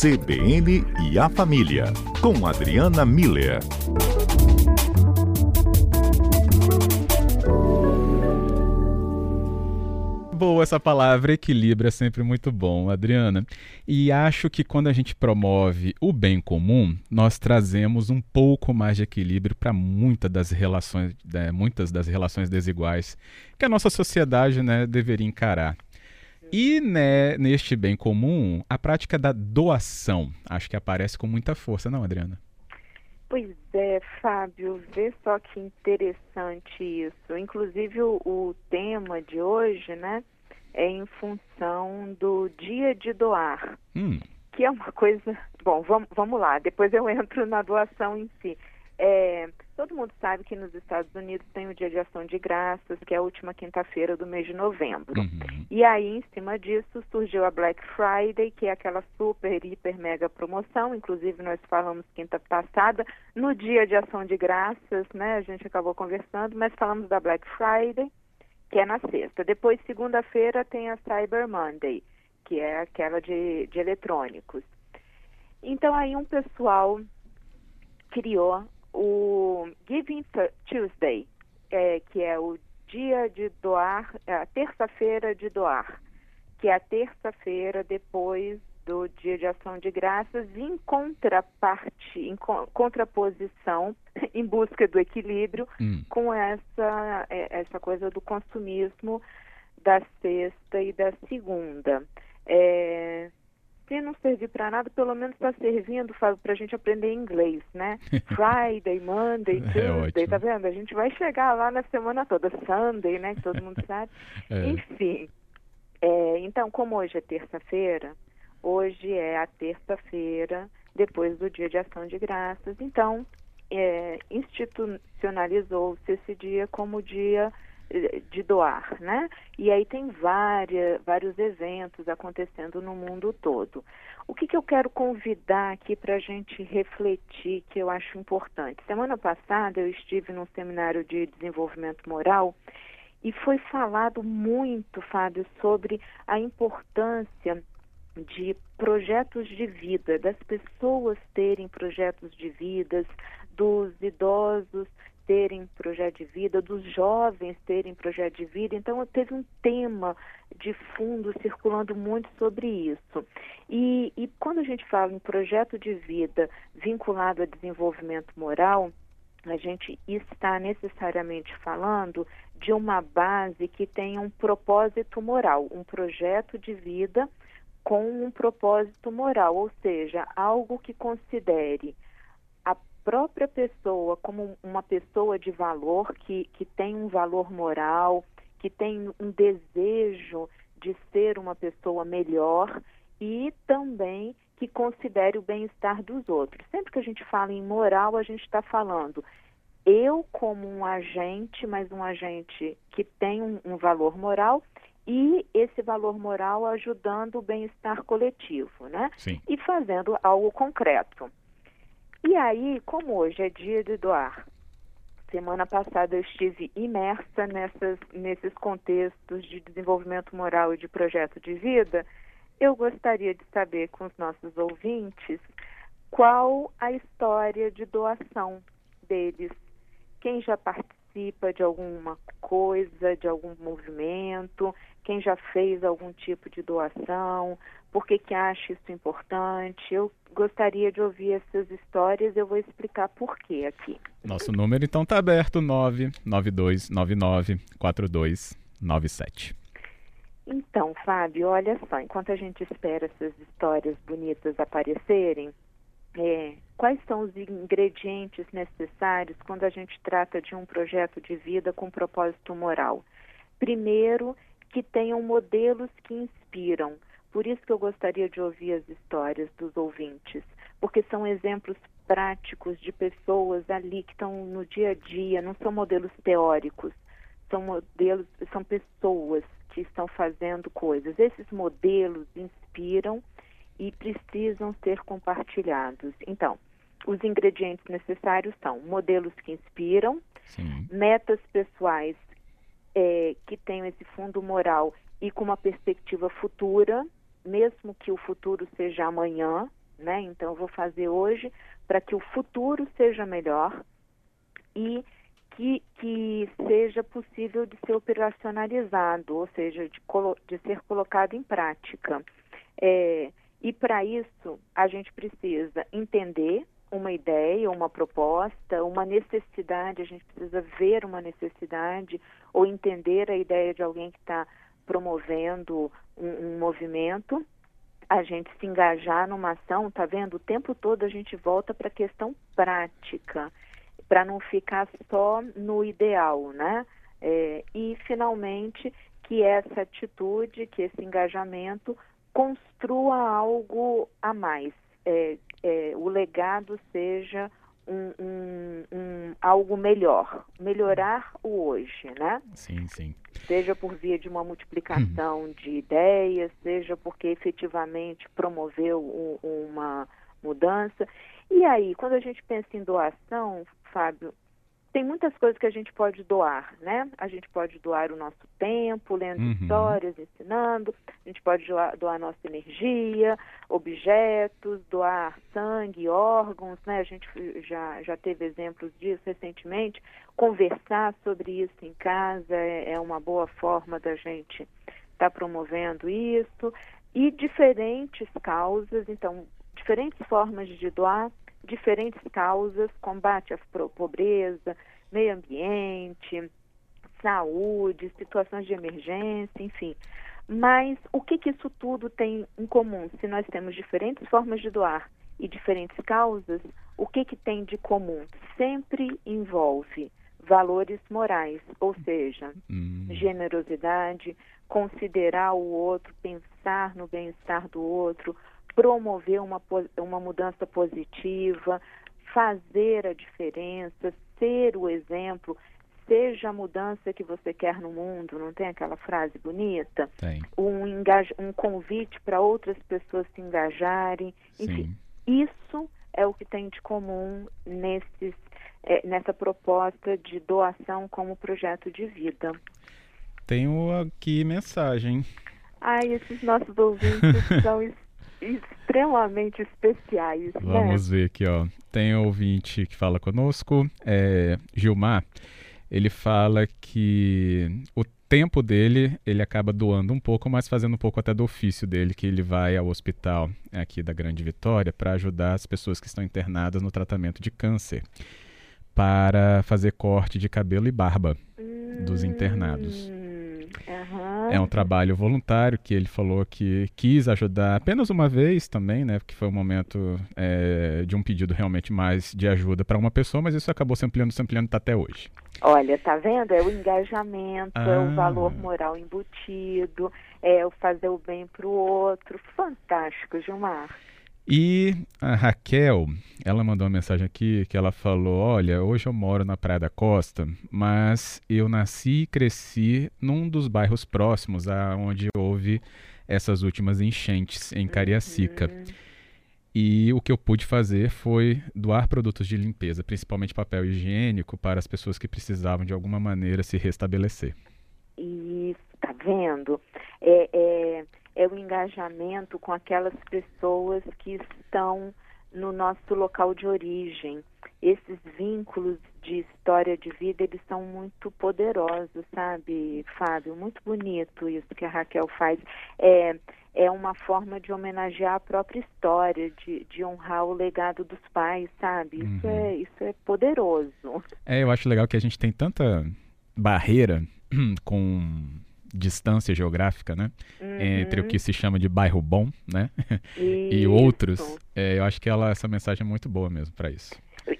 CBN e a Família, com Adriana Miller. boa essa palavra, equilíbrio é sempre muito bom, Adriana. E acho que quando a gente promove o bem comum, nós trazemos um pouco mais de equilíbrio para muitas das relações, né, muitas das relações desiguais que a nossa sociedade né, deveria encarar. E né, neste bem comum, a prática da doação, acho que aparece com muita força, não, Adriana? Pois é, Fábio, vê só que interessante isso. Inclusive o, o, tema de hoje, né, é em função do dia de doar, hum. que é uma coisa. Bom, vamos, vamos lá. Depois eu entro na doação em si. É, todo mundo sabe que nos Estados Unidos tem o Dia de Ação de Graças, que é a última quinta-feira do mês de novembro. Uhum. E aí, em cima disso, surgiu a Black Friday, que é aquela super, hiper, mega promoção. Inclusive, nós falamos quinta passada, no Dia de Ação de Graças, né? A gente acabou conversando, mas falamos da Black Friday, que é na sexta. Depois, segunda-feira, tem a Cyber Monday, que é aquela de, de eletrônicos. Então, aí um pessoal criou o Giving Tuesday, é, que é o dia de doar, é a terça-feira de doar, que é a terça-feira depois do Dia de Ação de Graças, em contraparte, em contraposição, em busca do equilíbrio hum. com essa, é, essa coisa do consumismo da sexta e da segunda. É, se não servir para nada, pelo menos está servindo, para a gente aprender inglês, né? Friday, Monday, é Tuesday, é tá vendo? A gente vai chegar lá na semana toda, Sunday, né? Que todo mundo sabe. É. Enfim, é, então, como hoje é terça-feira, hoje é a terça-feira depois do Dia de Ação de Graças, então é, institucionalizou-se esse dia como dia de doar, né? E aí tem várias, vários eventos acontecendo no mundo todo. O que, que eu quero convidar aqui para a gente refletir, que eu acho importante? Semana passada eu estive num seminário de desenvolvimento moral e foi falado muito, Fábio, sobre a importância de projetos de vida, das pessoas terem projetos de vidas, dos idosos terem projeto de vida, dos jovens terem projeto de vida. Então, teve um tema de fundo circulando muito sobre isso. E, e quando a gente fala em projeto de vida vinculado a desenvolvimento moral, a gente está necessariamente falando de uma base que tenha um propósito moral, um projeto de vida com um propósito moral, ou seja, algo que considere própria pessoa como uma pessoa de valor, que, que tem um valor moral, que tem um desejo de ser uma pessoa melhor e também que considere o bem-estar dos outros. Sempre que a gente fala em moral, a gente está falando eu como um agente, mas um agente que tem um, um valor moral e esse valor moral ajudando o bem-estar coletivo, né? Sim. E fazendo algo concreto. E aí, como hoje é dia de doar, semana passada eu estive imersa nessas, nesses contextos de desenvolvimento moral e de projeto de vida, eu gostaria de saber com os nossos ouvintes qual a história de doação deles. Quem já participa de alguma coisa, de algum movimento, quem já fez algum tipo de doação, por que, que acha isso importante. Eu gostaria de ouvir essas histórias, eu vou explicar por quê aqui. Nosso número então está aberto, 992994297. Então, Fábio, olha só, enquanto a gente espera essas histórias bonitas aparecerem, é, quais são os ingredientes necessários quando a gente trata de um projeto de vida com propósito moral? Primeiro, que tenham modelos que inspiram. Por isso que eu gostaria de ouvir as histórias dos ouvintes, porque são exemplos práticos de pessoas ali que estão no dia a dia, não são modelos teóricos, são modelos, são pessoas que estão fazendo coisas. Esses modelos inspiram e precisam ser compartilhados. Então, os ingredientes necessários são modelos que inspiram, Sim. metas pessoais é, que tenham esse fundo moral e com uma perspectiva futura, mesmo que o futuro seja amanhã, né? Então eu vou fazer hoje para que o futuro seja melhor e que, que seja possível de ser operacionalizado, ou seja, de, de ser colocado em prática. É, e para isso a gente precisa entender uma ideia, uma proposta, uma necessidade, a gente precisa ver uma necessidade ou entender a ideia de alguém que está promovendo um, um, movimento, a gente se engajar numa ação, tá vendo? O tempo todo a gente volta para a questão prática, para não ficar só no ideal, né? É, e finalmente que essa atitude, que esse engajamento construa algo a mais, é, é, o legado seja um, um, um, algo melhor, melhorar o hoje, né? Sim, sim. Seja por via de uma multiplicação hum. de ideias, seja porque efetivamente promoveu um, uma mudança. E aí, quando a gente pensa em doação, Fábio, tem muitas coisas que a gente pode doar, né? A gente pode doar o nosso tempo, lendo uhum. histórias, ensinando, a gente pode doar, doar nossa energia, objetos, doar sangue, órgãos, né? A gente já, já teve exemplos disso recentemente. Conversar sobre isso em casa é, é uma boa forma da gente estar tá promovendo isso. E diferentes causas, então, diferentes formas de doar diferentes causas, combate à pobreza, meio ambiente, saúde, situações de emergência, enfim. Mas o que, que isso tudo tem em comum? Se nós temos diferentes formas de doar e diferentes causas, o que, que tem de comum? Sempre envolve valores morais, ou seja, hum. generosidade, considerar o outro, pensar no bem-estar do outro, promover uma, uma mudança positiva, fazer a diferença, ser o exemplo, seja a mudança que você quer no mundo, não tem aquela frase bonita? Tem. Um, engaj... um convite para outras pessoas se engajarem. Enfim, Sim. isso é o que tem de comum nesses, é, nessa proposta de doação como projeto de vida. Tenho aqui mensagem. Ai, esses nossos ouvintes são extremamente especiais. Né? Vamos né? ver aqui, ó. Tem um ouvinte que fala conosco, é, Gilmar. Ele fala que o tempo dele ele acaba doando um pouco, mas fazendo um pouco até do ofício dele, que ele vai ao hospital aqui da Grande Vitória para ajudar as pessoas que estão internadas no tratamento de câncer, para fazer corte de cabelo e barba hum, dos internados. É um trabalho voluntário que ele falou que quis ajudar apenas uma vez também, né? Porque foi um momento é, de um pedido realmente mais de ajuda para uma pessoa, mas isso acabou se ampliando, se ampliando tá até hoje. Olha, tá vendo? É o engajamento, ah. é o ah. valor moral embutido, é o fazer o bem para o outro. Fantástico, Gilmar. E a Raquel, ela mandou uma mensagem aqui que ela falou: Olha, hoje eu moro na Praia da Costa, mas eu nasci e cresci num dos bairros próximos a onde houve essas últimas enchentes em Cariacica. E o que eu pude fazer foi doar produtos de limpeza, principalmente papel higiênico, para as pessoas que precisavam de alguma maneira se restabelecer. Isso, tá vendo? É, é é o engajamento com aquelas pessoas que estão no nosso local de origem. Esses vínculos de história de vida, eles são muito poderosos, sabe, Fábio? Muito bonito isso que a Raquel faz. É, é uma forma de homenagear a própria história, de, de honrar o legado dos pais, sabe? Isso, uhum. é, isso é poderoso. É, eu acho legal que a gente tem tanta barreira com distância geográfica, né? Uhum. Entre o que se chama de bairro bom, né? e outros. É, eu acho que ela, essa mensagem é muito boa mesmo para isso.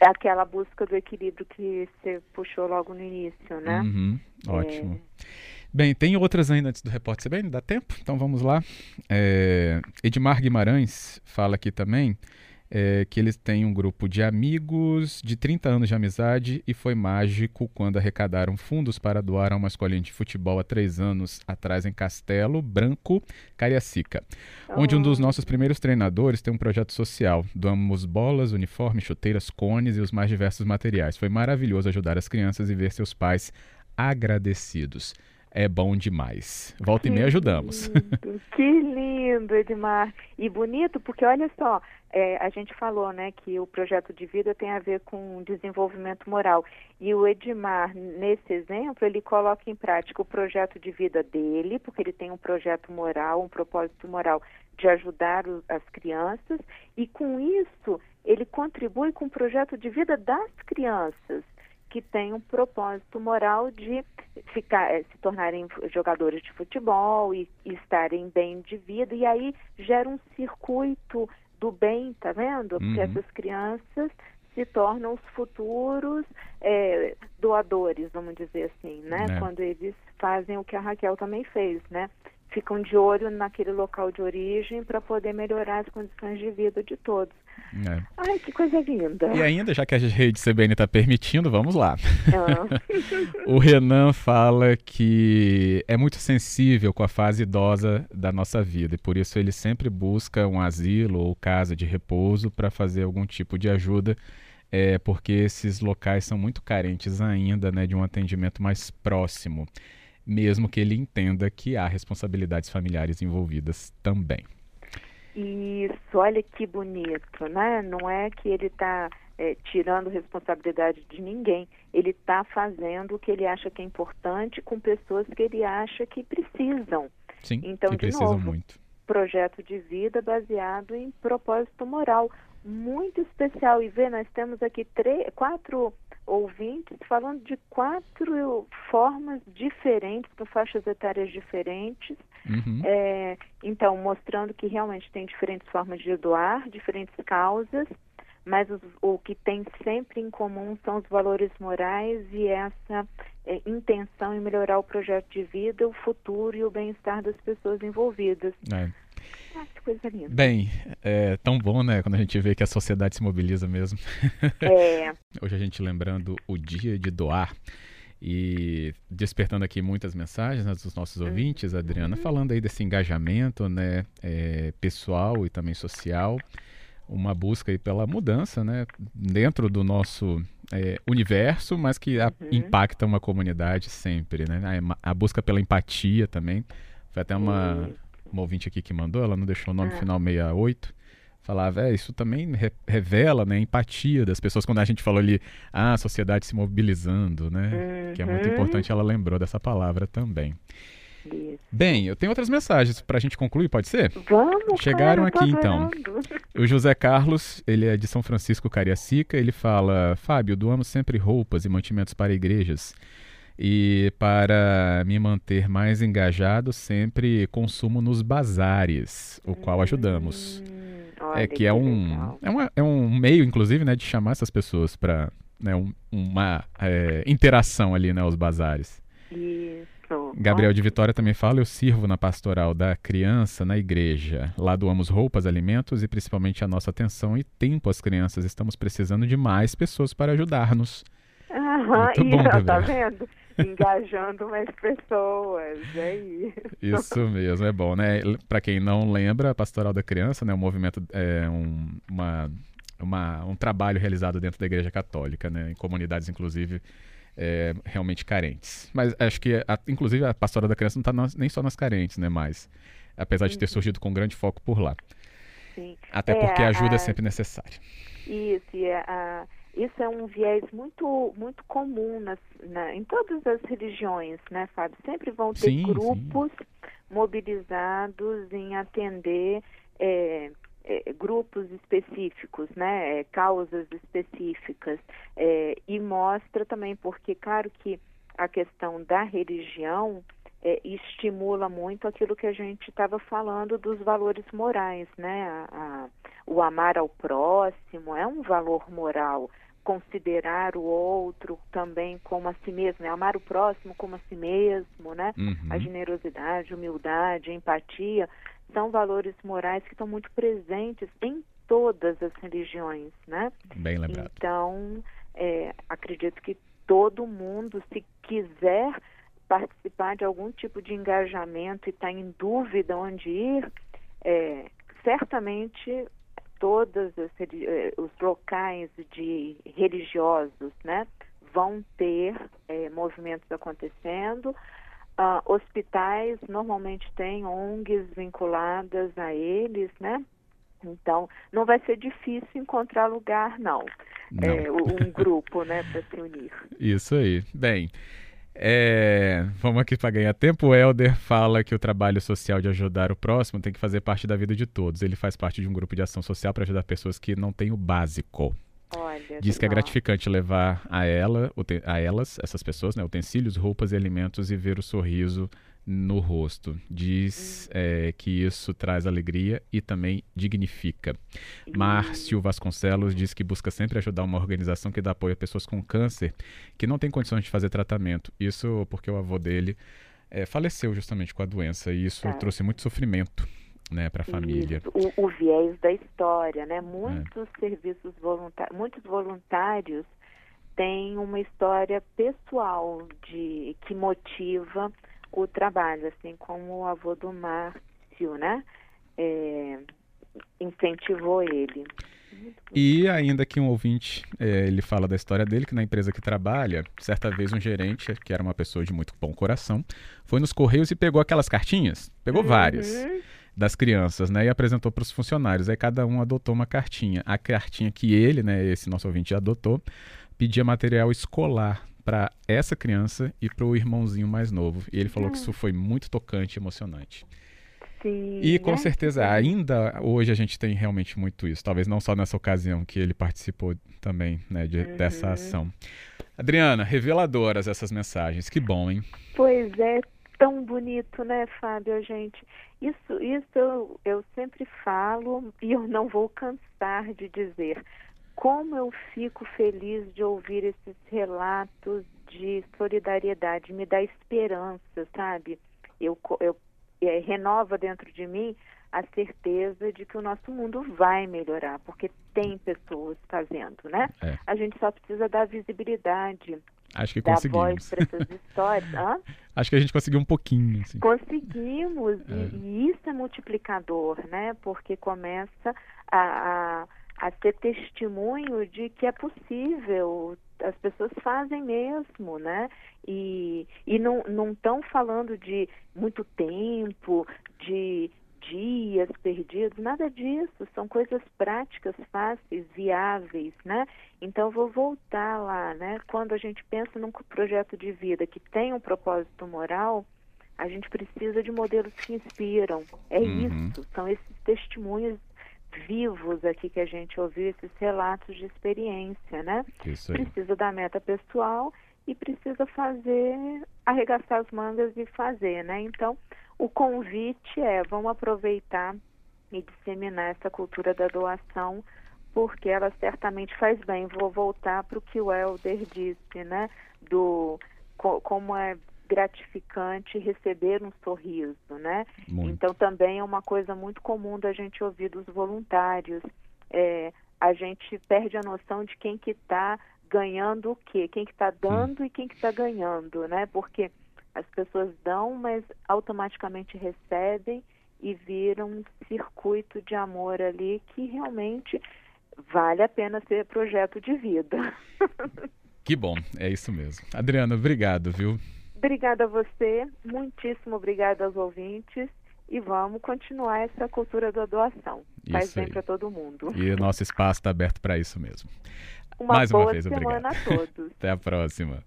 Aquela busca do equilíbrio que você puxou logo no início, né? Uhum. Ótimo. É... Bem, tem outras ainda antes do repórter CBN, dá tempo? Então vamos lá. É, Edmar Guimarães fala aqui também é, que eles têm um grupo de amigos de 30 anos de amizade e foi mágico quando arrecadaram fundos para doar a uma escolinha de futebol há três anos atrás em Castelo Branco, Cariacica, oh. onde um dos oh. nossos primeiros treinadores tem um projeto social. Doamos bolas, uniformes, chuteiras, cones e os mais diversos materiais. Foi maravilhoso ajudar as crianças e ver seus pais agradecidos. É bom demais. Volta e meia ajudamos. Que lindo, Edmar. E bonito, porque olha só, é, a gente falou né, que o projeto de vida tem a ver com desenvolvimento moral. E o Edmar, nesse exemplo, ele coloca em prática o projeto de vida dele, porque ele tem um projeto moral, um propósito moral de ajudar as crianças, e com isso ele contribui com o projeto de vida das crianças que têm um propósito moral de ficar, eh, se tornarem jogadores de futebol e, e estarem bem de vida, e aí gera um circuito do bem, tá vendo? Porque uhum. essas crianças se tornam os futuros é, doadores, vamos dizer assim, né? É. Quando eles fazem o que a Raquel também fez, né? Ficam de olho naquele local de origem para poder melhorar as condições de vida de todos. É. Ai, que coisa linda. E ainda, já que a rede CBN está permitindo, vamos lá. Ah. o Renan fala que é muito sensível com a fase idosa da nossa vida e por isso ele sempre busca um asilo ou casa de repouso para fazer algum tipo de ajuda, é, porque esses locais são muito carentes ainda né, de um atendimento mais próximo, mesmo que ele entenda que há responsabilidades familiares envolvidas também. Isso, olha que bonito, né? Não é que ele está é, tirando responsabilidade de ninguém, ele está fazendo o que ele acha que é importante com pessoas que ele acha que precisam. Sim, então, que de precisam novo, muito. projeto de vida baseado em propósito moral, muito especial. E vê, nós temos aqui três, quatro ouvintes falando de quatro formas diferentes, com faixas etárias diferentes. Uhum. É, então, mostrando que realmente tem diferentes formas de doar, diferentes causas, mas os, o que tem sempre em comum são os valores morais e essa é, intenção em melhorar o projeto de vida, o futuro e o bem-estar das pessoas envolvidas. É. Ah, que coisa linda. Bem, é tão bom, né, quando a gente vê que a sociedade se mobiliza mesmo. É. Hoje a gente lembrando o dia de doar e despertando aqui muitas mensagens né, dos nossos uhum. ouvintes, Adriana, falando aí desse engajamento, né, é, pessoal e também social, uma busca aí pela mudança, né, dentro do nosso é, universo, mas que a, uhum. impacta uma comunidade sempre, né, a, a, busca pela empatia também, foi até uma, uhum. Uma ouvinte aqui que mandou, ela não deixou o nome ah. final 68, falava, é, isso também re revela né, a empatia das pessoas, quando a gente falou ali, ah, a sociedade se mobilizando, né? Uhum. Que é muito uhum. importante, ela lembrou dessa palavra também. Isso. Bem, eu tenho outras mensagens para a gente concluir, pode ser? Vamos. Chegaram aqui então. O José Carlos, ele é de São Francisco Cariacica, ele fala: Fábio, doamos sempre roupas e mantimentos para igrejas. E para me manter mais engajado, sempre consumo nos bazares, o qual ajudamos. Hum. É que é um, é, uma, é um meio, inclusive, né, de chamar essas pessoas para né, um, uma é, interação ali, né, os bazares. Isso. Gabriel de Vitória também fala: eu sirvo na pastoral da criança na igreja. Lá doamos roupas, alimentos e principalmente a nossa atenção e tempo às crianças. Estamos precisando de mais pessoas para ajudar-nos. Aham, Muito bom, Gabriel. tá vendo? Engajando mais pessoas, é isso. Isso mesmo, é bom, né? Para quem não lembra, a Pastoral da Criança, né, um movimento, é um, uma, uma, um trabalho realizado dentro da Igreja Católica, né, em comunidades, inclusive, é, realmente carentes. Mas acho que, a, inclusive, a Pastoral da Criança não está nem só nas carentes, né, mas apesar de ter surgido com grande foco por lá. Sim. Até é, porque a ajuda a... é sempre necessária. Isso, e a, isso é um viés muito, muito comum nas, na, em todas as religiões, né, Fábio? Sempre vão ter sim, grupos sim. mobilizados em atender é, é, grupos específicos, né, é, causas específicas. É, e mostra também, porque, claro que a questão da religião é, estimula muito aquilo que a gente estava falando dos valores morais, né? A, a, o amar ao próximo é um valor moral considerar o outro também como a si mesmo, né? amar o próximo como a si mesmo, né? Uhum. A generosidade, humildade, empatia são valores morais que estão muito presentes em todas as religiões, né? Bem lembrado. Então, é, acredito que todo mundo, se quiser participar de algum tipo de engajamento e está em dúvida onde ir, é, certamente todos eh, os locais de religiosos, né, vão ter é, movimentos acontecendo. Uh, hospitais normalmente têm ONGs vinculadas a eles, né? Então, não vai ser difícil encontrar lugar, não. não. É, um grupo, né, para se unir. Isso aí. Bem, é, vamos aqui para ganhar tempo. O Helder fala que o trabalho social de ajudar o próximo tem que fazer parte da vida de todos. Ele faz parte de um grupo de ação social para ajudar pessoas que não têm o básico. Olha, Diz que é gratificante levar a ela, a elas, essas pessoas, né, utensílios, roupas e alimentos e ver o sorriso no rosto. Diz é, que isso traz alegria e também dignifica. Márcio Vasconcelos diz que busca sempre ajudar uma organização que dá apoio a pessoas com câncer que não têm condições de fazer tratamento. Isso porque o avô dele é, faleceu justamente com a doença e isso é. trouxe muito sofrimento né, para a família. O, o, viés da história, né? Muitos é. serviços voluntários, muitos voluntários têm uma história pessoal de que motiva o trabalho, assim como o avô do Márcio, né? É, incentivou ele. E ainda que um ouvinte, é, ele fala da história dele, que na empresa que trabalha, certa vez um gerente, que era uma pessoa de muito bom coração, foi nos Correios e pegou aquelas cartinhas, pegou uhum. várias, das crianças, né, e apresentou para os funcionários. Aí cada um adotou uma cartinha. A cartinha que ele, né, esse nosso ouvinte adotou, pedia material escolar para essa criança e para o irmãozinho mais novo. E ele falou que isso foi muito tocante e emocionante. Sim, e com né? certeza, ainda hoje a gente tem realmente muito isso. Talvez não só nessa ocasião que ele participou também né, de, uhum. dessa ação. Adriana, reveladoras essas mensagens. Que bom, hein? Pois é, tão bonito, né, Fábio, gente? Isso, isso eu, eu sempre falo e eu não vou cansar de dizer como eu fico feliz de ouvir esses relatos de solidariedade, me dá esperança, sabe? Eu, eu é, renova dentro de mim a certeza de que o nosso mundo vai melhorar, porque tem pessoas fazendo, né? É. A gente só precisa dar visibilidade. Acho que dar conseguimos. voz para essas histórias. Hã? Acho que a gente conseguiu um pouquinho. Assim. Conseguimos, é. e, e, isso é multiplicador, né? Porque começa a, a a ser testemunho de que é possível, as pessoas fazem mesmo, né? E, e não estão falando de muito tempo, de dias perdidos, nada disso, são coisas práticas, fáceis, viáveis, né? Então vou voltar lá, né? Quando a gente pensa num projeto de vida que tem um propósito moral, a gente precisa de modelos que inspiram. É uhum. isso, são esses testemunhos vivos aqui que a gente ouviu, esses relatos de experiência, né? Isso aí. Precisa da meta pessoal e precisa fazer, arregaçar as mangas e fazer, né? Então, o convite é, vamos aproveitar e disseminar essa cultura da doação, porque ela certamente faz bem. Vou voltar para o que o Helder disse, né? Do co como é gratificante receber um sorriso, né? Muito. Então também é uma coisa muito comum da gente ouvir dos voluntários. É, a gente perde a noção de quem que está ganhando o quê, quem que está dando e quem que está ganhando, né? Porque as pessoas dão, mas automaticamente recebem e viram um circuito de amor ali que realmente vale a pena ser projeto de vida. Que bom, é isso mesmo. Adriana, obrigado, viu? Obrigada a você, muitíssimo obrigada aos ouvintes e vamos continuar essa cultura da doação. Isso Faz bem para todo mundo. E o nosso espaço está aberto para isso mesmo. Uma Mais boa uma vez, semana obrigado. a todos. Até a próxima.